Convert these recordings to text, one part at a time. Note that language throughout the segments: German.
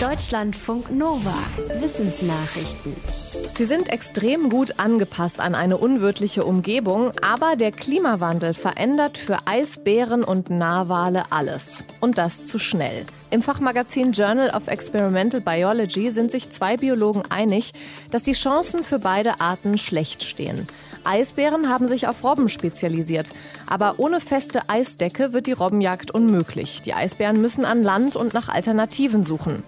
Deutschlandfunk Nova. Wissensnachrichten. Sie sind extrem gut angepasst an eine unwirtliche Umgebung, aber der Klimawandel verändert für Eisbären und Narwale alles. Und das zu schnell. Im Fachmagazin Journal of Experimental Biology sind sich zwei Biologen einig, dass die Chancen für beide Arten schlecht stehen. Eisbären haben sich auf Robben spezialisiert. Aber ohne feste Eisdecke wird die Robbenjagd unmöglich. Die Eisbären müssen an Land und nach Alternativen suchen.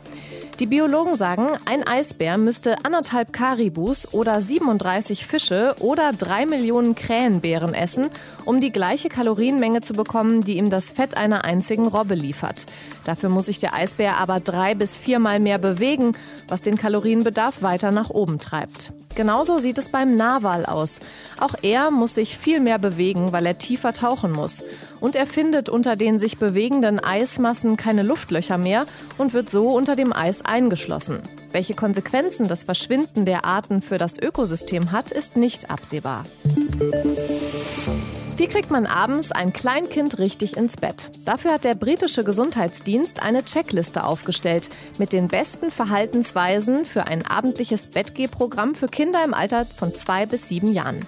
Die Biologen sagen, ein Eisbär müsste anderthalb Karibus oder 37 Fische oder drei Millionen Krähenbären essen, um die gleiche Kalorienmenge zu bekommen, die ihm das Fett einer einzigen Robbe liefert. Dafür muss sich der Eisbär aber drei bis viermal mehr bewegen, was den Kalorienbedarf weiter nach oben treibt. Genauso sieht es beim Narwal aus. Auch er muss sich viel mehr bewegen, weil er tiefer tauchen muss. Und er findet unter den sich bewegenden Eismassen keine Luftlöcher mehr und wird so unter dem Eis eingeschlossen. Welche Konsequenzen das Verschwinden der Arten für das Ökosystem hat, ist nicht absehbar. Wie kriegt man abends ein Kleinkind richtig ins Bett? Dafür hat der britische Gesundheitsdienst eine Checkliste aufgestellt mit den besten Verhaltensweisen für ein abendliches Bettgehprogramm für Kinder im Alter von zwei bis sieben Jahren.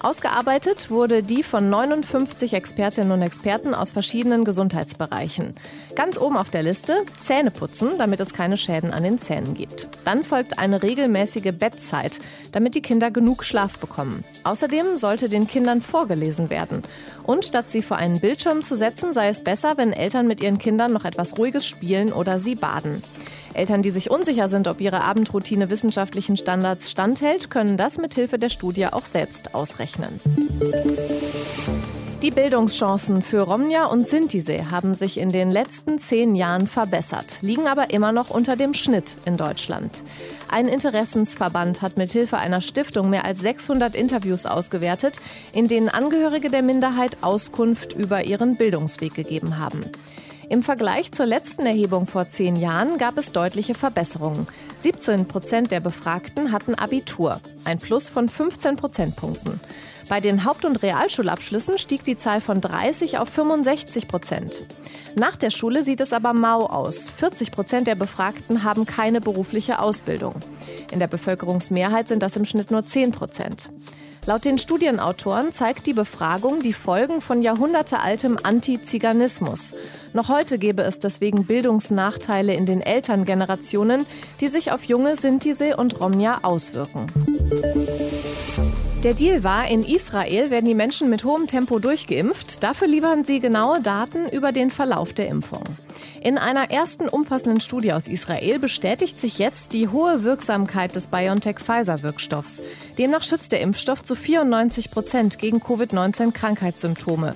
Ausgearbeitet wurde die von 59 Expertinnen und Experten aus verschiedenen Gesundheitsbereichen. Ganz oben auf der Liste Zähne putzen, damit es keine Schäden an den Zähnen gibt. Dann folgt eine regelmäßige Bettzeit, damit die Kinder genug Schlaf bekommen. Außerdem sollte den Kindern vorgelesen werden. Und statt sie vor einen Bildschirm zu setzen, sei es besser, wenn Eltern mit ihren Kindern noch etwas Ruhiges spielen oder sie baden. Eltern, die sich unsicher sind, ob ihre Abendroutine wissenschaftlichen Standards standhält, können das mit Hilfe der Studie auch selbst ausrechnen. Die Bildungschancen für Romja und Sintisee haben sich in den letzten zehn Jahren verbessert, liegen aber immer noch unter dem Schnitt in Deutschland. Ein Interessensverband hat mithilfe einer Stiftung mehr als 600 Interviews ausgewertet, in denen Angehörige der Minderheit Auskunft über ihren Bildungsweg gegeben haben. Im Vergleich zur letzten Erhebung vor zehn Jahren gab es deutliche Verbesserungen. 17 Prozent der Befragten hatten Abitur, ein Plus von 15 Prozentpunkten. Bei den Haupt- und Realschulabschlüssen stieg die Zahl von 30 auf 65 Prozent. Nach der Schule sieht es aber mau aus. 40 Prozent der Befragten haben keine berufliche Ausbildung. In der Bevölkerungsmehrheit sind das im Schnitt nur 10 Prozent. Laut den Studienautoren zeigt die Befragung die Folgen von jahrhundertealtem Antiziganismus. Noch heute gäbe es deswegen Bildungsnachteile in den Elterngenerationen, die sich auf junge Sintise und Romja auswirken. Der Deal war, in Israel werden die Menschen mit hohem Tempo durchgeimpft. Dafür liefern sie genaue Daten über den Verlauf der Impfung. In einer ersten umfassenden Studie aus Israel bestätigt sich jetzt die hohe Wirksamkeit des BioNTech-Pfizer-Wirkstoffs. Demnach schützt der Impfstoff zu 94 Prozent gegen Covid-19-Krankheitssymptome.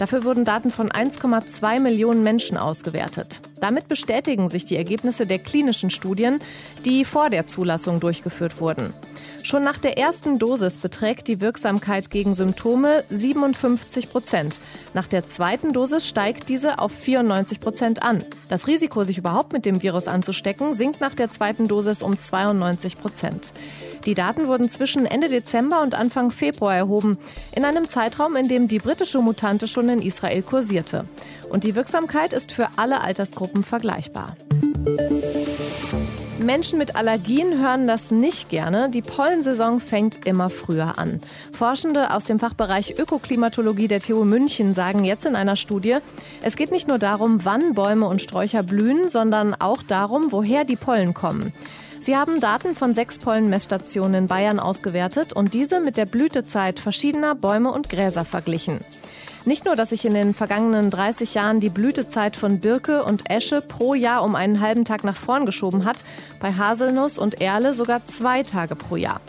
Dafür wurden Daten von 1,2 Millionen Menschen ausgewertet. Damit bestätigen sich die Ergebnisse der klinischen Studien, die vor der Zulassung durchgeführt wurden. Schon nach der ersten Dosis beträgt die Wirksamkeit gegen Symptome 57 Prozent. Nach der zweiten Dosis steigt diese auf 94 Prozent an. Das Risiko, sich überhaupt mit dem Virus anzustecken, sinkt nach der zweiten Dosis um 92 Prozent. Die Daten wurden zwischen Ende Dezember und Anfang Februar erhoben, in einem Zeitraum, in dem die britische Mutante schon in Israel kursierte. Und die Wirksamkeit ist für alle Altersgruppen vergleichbar. Menschen mit Allergien hören das nicht gerne. Die Pollensaison fängt immer früher an. Forschende aus dem Fachbereich Ökoklimatologie der TU München sagen jetzt in einer Studie, es geht nicht nur darum, wann Bäume und Sträucher blühen, sondern auch darum, woher die Pollen kommen. Sie haben Daten von sechs Pollenmessstationen in Bayern ausgewertet und diese mit der Blütezeit verschiedener Bäume und Gräser verglichen. Nicht nur, dass sich in den vergangenen 30 Jahren die Blütezeit von Birke und Esche pro Jahr um einen halben Tag nach vorn geschoben hat, bei Haselnuss und Erle sogar zwei Tage pro Jahr.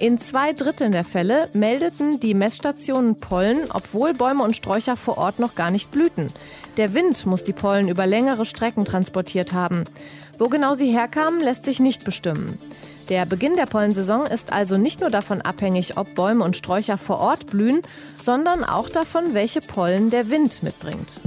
In zwei Dritteln der Fälle meldeten die Messstationen Pollen, obwohl Bäume und Sträucher vor Ort noch gar nicht blühten. Der Wind muss die Pollen über längere Strecken transportiert haben. Wo genau sie herkamen, lässt sich nicht bestimmen. Der Beginn der Pollensaison ist also nicht nur davon abhängig, ob Bäume und Sträucher vor Ort blühen, sondern auch davon, welche Pollen der Wind mitbringt.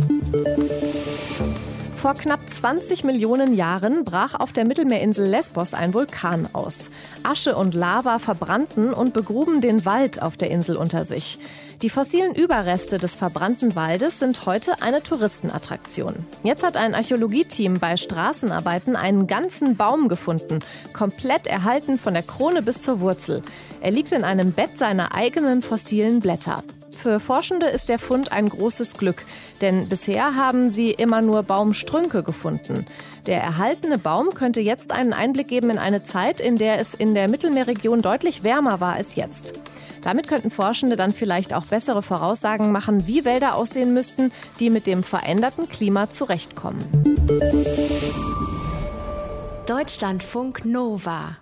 Vor knapp 20 Millionen Jahren brach auf der Mittelmeerinsel Lesbos ein Vulkan aus. Asche und Lava verbrannten und begruben den Wald auf der Insel unter sich. Die fossilen Überreste des verbrannten Waldes sind heute eine Touristenattraktion. Jetzt hat ein Archäologieteam bei Straßenarbeiten einen ganzen Baum gefunden, komplett erhalten von der Krone bis zur Wurzel. Er liegt in einem Bett seiner eigenen fossilen Blätter. Für Forschende ist der Fund ein großes Glück, denn bisher haben sie immer nur Baumstrünke gefunden. Der erhaltene Baum könnte jetzt einen Einblick geben in eine Zeit, in der es in der Mittelmeerregion deutlich wärmer war als jetzt. Damit könnten Forschende dann vielleicht auch bessere Voraussagen machen, wie Wälder aussehen müssten, die mit dem veränderten Klima zurechtkommen. Deutschlandfunk Nova